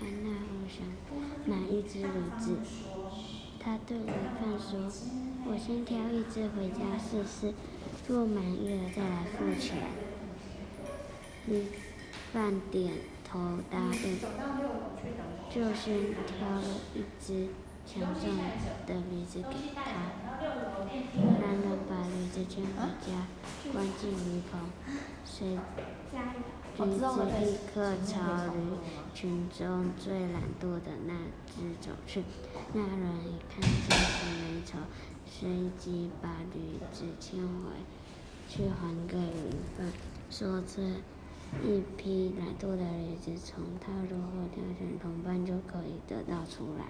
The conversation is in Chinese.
安娜欧想买一只驴子。他对鱼贩说：“我先挑一只回家试试，若满意了再来付钱。”鱼贩点头答应，就先挑了一只强壮的驴子给他。男人把驴子牵回家，关进驴棚，随驴子立刻朝驴群中最懒惰的那只走去。那人一看见是没愁，随即把驴子牵回去还给驴贩，说这一批懒惰的驴子从他如何挑选同伴就可以得到出来。